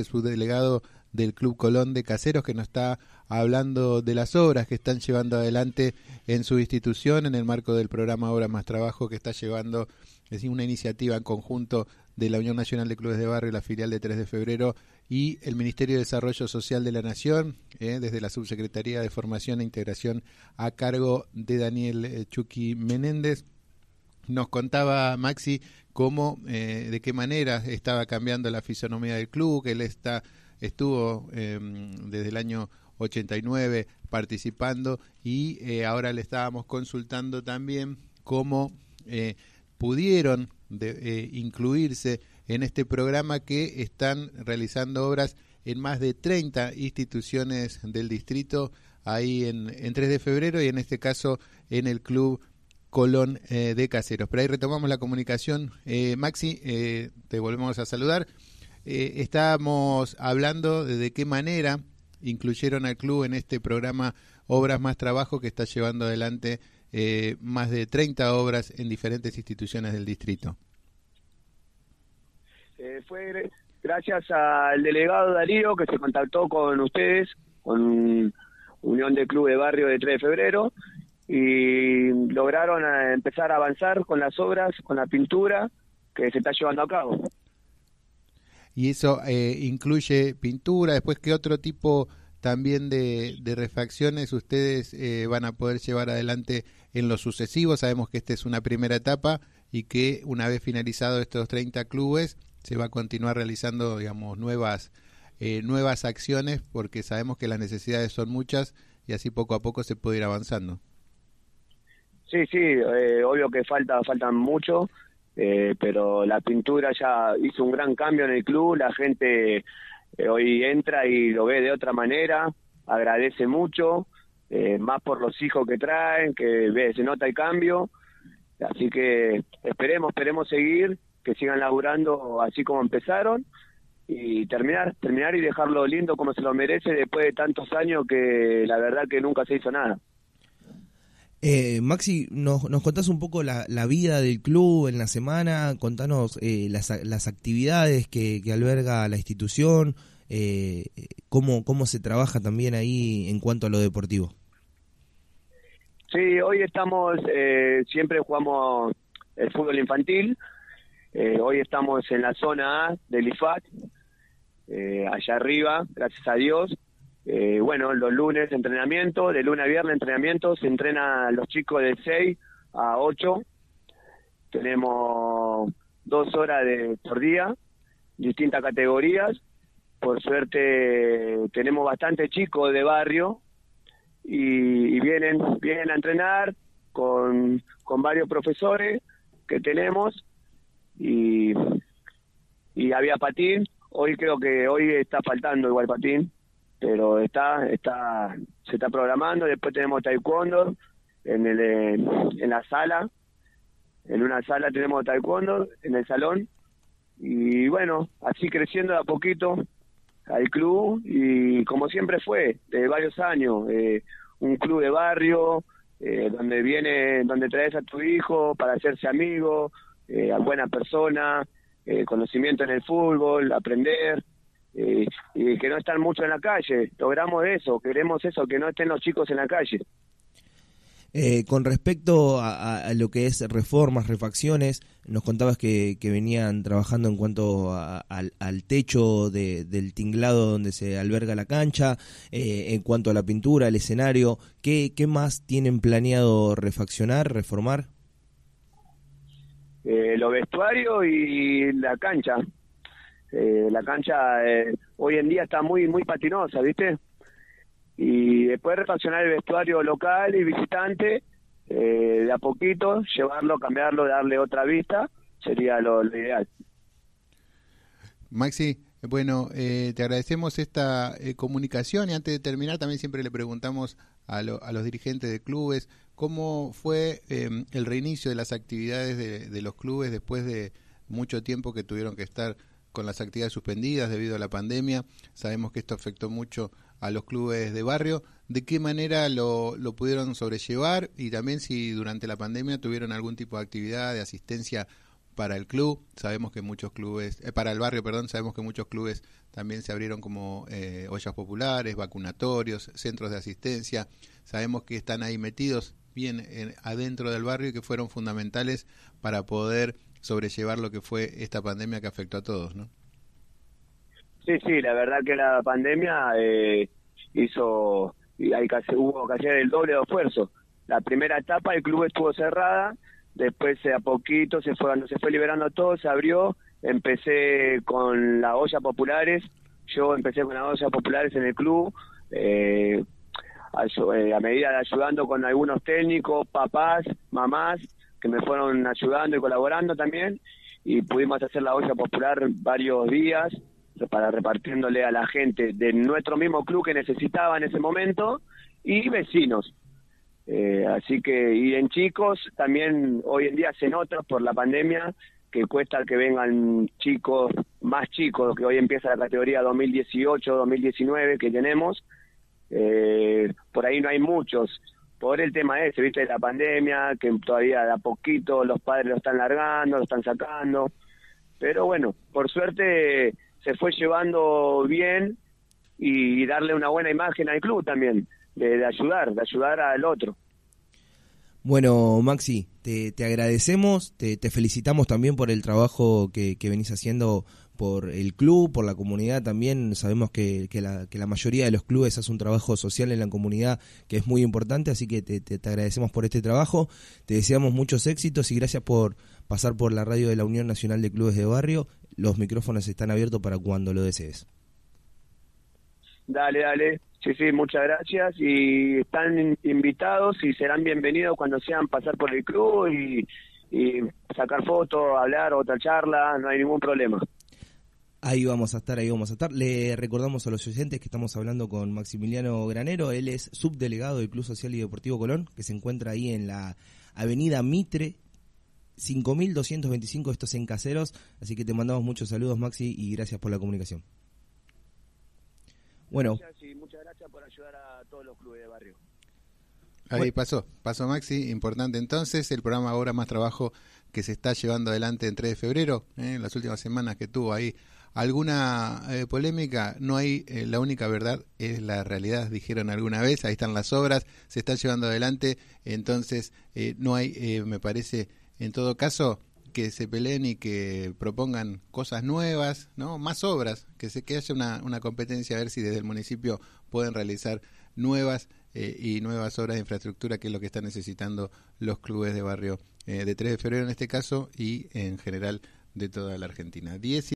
es subdelegado del Club Colón de Caseros que nos está hablando de las obras que están llevando adelante en su institución en el marco del programa Obra Más Trabajo que está llevando es una iniciativa en conjunto de la Unión Nacional de Clubes de Barrio, la filial de 3 de febrero y el Ministerio de Desarrollo Social de la Nación, eh, desde la Subsecretaría de Formación e Integración a cargo de Daniel eh, Chucky Menéndez. Nos contaba Maxi cómo, eh, de qué manera estaba cambiando la fisonomía del club, que él está, estuvo em, desde el año 89 participando y eh, ahora le estábamos consultando también cómo eh, pudieron de, incluirse en este programa que están realizando obras en más de 30 instituciones del distrito ahí en, en 3 de febrero y en este caso en el club Colón eh, de Caseros. Pero ahí retomamos la comunicación. Eh, Maxi, eh, te volvemos a saludar. estábamos hablando de, de qué manera incluyeron al club en este programa Obras Más Trabajo que está llevando adelante más de 30 obras en diferentes instituciones del distrito. fue gracias al delegado Darío que se contactó con ustedes, con Unión de Club de Barrio de 3 de Febrero, y lograron eh, empezar a avanzar con las obras, con la pintura que se está llevando a cabo. Y eso eh, incluye pintura, después qué otro tipo también de, refacciones ustedes eh, van a poder llevar adelante en lo sucesivo. Sabemos que esta es una primera etapa y que una vez finalizados estos 30 clubes se va a continuar realizando, digamos, nuevas, nuevas acciones porque sabemos que las necesidades son muchas y así poco a poco se puede ir avanzando. Sí, sí, eh, obvio que falta, faltan mucho, eh, pero la pintura ya hizo un gran cambio en el club, la gente eh, hoy entra y lo ve de otra manera, agradece mucho, más por los hijos que traen, que se nota el cambio, así que esperemos, esperemos seguir, que sigan laburando así como empezaron y terminar, terminar y dejarlo lindo como se lo merece después de tantos años que la verdad que nunca se hizo nada. Eh, Maxi, nos, nos contás un poco la, vida del club en la semana, contanos eh, las, las, actividades que, alberga la institución, eh, cómo, cómo se trabaja también ahí en cuanto a lo deportivo. Sí, hoy estamos, eh, siempre jugamos el fútbol infantil, hoy estamos en la zona A del IFAT, allá arriba, gracias a Dios, eh, bueno, los lunes entrenamiento, de lunes a viernes entrenamiento, se entrena los chicos de 6 a 8. Tenemos dos horas de, por día, distintas categorías. Por suerte tenemos bastante chicos de barrio y, vienen, vienen a entrenar con, con varios profesores que tenemos y había patín. Hoy creo que hoy está faltando igual patín pero está, está, se está programando. Después tenemos taekwondo en, el, en la sala, en una sala tenemos taekwondo en el salón. Y bueno, así creciendo de a poquito al club. Y como siempre fue, de varios años, eh, un club de barrio eh, donde viene, donde traes a tu hijo para hacerse amigo, eh, a buena persona, eh, conocimiento en el fútbol, aprender eh, y que no están mucho en la calle. Logramos eso, queremos eso, que no estén los chicos en la calle. Eh, con respecto a, lo que es reformas, refacciones, nos contabas que, venían trabajando en cuanto al, techo del tinglado donde se alberga la cancha, eh, en cuanto a la pintura, el escenario, ¿qué, qué más tienen planeado refaccionar, reformar? Eh, los vestuarios y la cancha. Eh, la cancha eh, hoy en día está muy muy patinosa, ¿viste? Y después refaccionar el vestuario local y visitante, eh, de a poquito, llevarlo, cambiarlo, darle otra vista, sería lo, ideal. Maxi, bueno, te agradecemos esta comunicación y antes de terminar también siempre le preguntamos a, a los dirigentes de clubes cómo fue em, el reinicio de las actividades de, de los clubes después de mucho tiempo que tuvieron que estar con las actividades suspendidas debido a la pandemia. Sabemos que esto afectó mucho a los clubes de barrio. ¿De qué manera lo, lo pudieron sobrellevar? Y también si durante la pandemia tuvieron algún tipo de actividad de asistencia para el club. Sabemos que muchos clubes, eh, para el barrio, perdón, sabemos que muchos clubes también se abrieron como eh, ollas populares, vacunatorios, centros de asistencia. Sabemos que están ahí metidos bien adentro del barrio y que fueron fundamentales para poder sobrellevar lo que fue esta pandemia que afectó a todos, ¿no? Sí, sí, la verdad que la pandemia eh, hizo, hay que hubo que hacer el doble de esfuerzo. La primera etapa el club estuvo cerrada, después a poquito se fue, se fue liberando todo, se abrió, empecé con las ollas populares, yo empecé con las ollas populares en el club, eh, eh, a, medida de ayudando con algunos técnicos, papás, mamás, que me fueron ayudando y colaborando también, y pudimos hacer la olla popular varios días para repartiéndole a la gente de nuestro mismo club que necesitaba en ese momento y vecinos. Eh, así que, y en chicos, también hoy en día se nota por la pandemia que cuesta que vengan chicos, más chicos, que hoy empieza la categoría 2018-2019 que tenemos, eh, por ahí no hay muchos, por el tema ese, viste, de la pandemia, que todavía de a poquito los padres lo están largando, lo están sacando, pero bueno, por suerte se fue llevando bien y darle una buena imagen al club también, de, ayudar, de ayudar al otro. Bueno, Maxi, te, agradecemos, te, felicitamos también por el trabajo que, que venís haciendo por el club, por la comunidad también. Sabemos que, que, la, mayoría de los clubes hace un trabajo social en la comunidad que es muy importante, así que te, te, agradecemos por este trabajo, te deseamos muchos éxitos y gracias por pasar por la radio de la Unión Nacional de Clubes de Barrio. Los micrófonos están abiertos para cuando lo desees. Dale, dale. Sí, sí, muchas gracias y están invitados y serán bienvenidos cuando sean pasar por el club y, y sacar fotos, hablar, otra charla, no hay ningún problema. Ahí vamos a estar, ahí vamos a estar. Le recordamos a los oyentes que estamos hablando con Maximiliano Granero, él es subdelegado del Club Social y Deportivo Colón, que se encuentra ahí en la Avenida Mitre, 5225, estos en Caseros, así que te mandamos muchos saludos Maxi y gracias por la comunicación. Bueno. muchas gracias por ayudar a todos los clubes de barrio. Ahí pasó, pasó Maxi, importante entonces, el programa Ahora Más Trabajo que se está llevando adelante en 3 de febrero, en ¿eh? las últimas semanas que tuvo ahí alguna eh, polémica, no hay, eh, la única verdad es la realidad, dijeron alguna vez, ahí están las obras, se está llevando adelante, entonces eh, no hay, me parece, en todo caso, que se peleen y que propongan cosas nuevas, ¿no? Más obras, que se que haya una, una competencia a ver si desde el municipio pueden realizar nuevas y nuevas obras de infraestructura, que es lo que están necesitando los clubes de barrio de 3 de febrero en este caso y en general de toda la Argentina. 10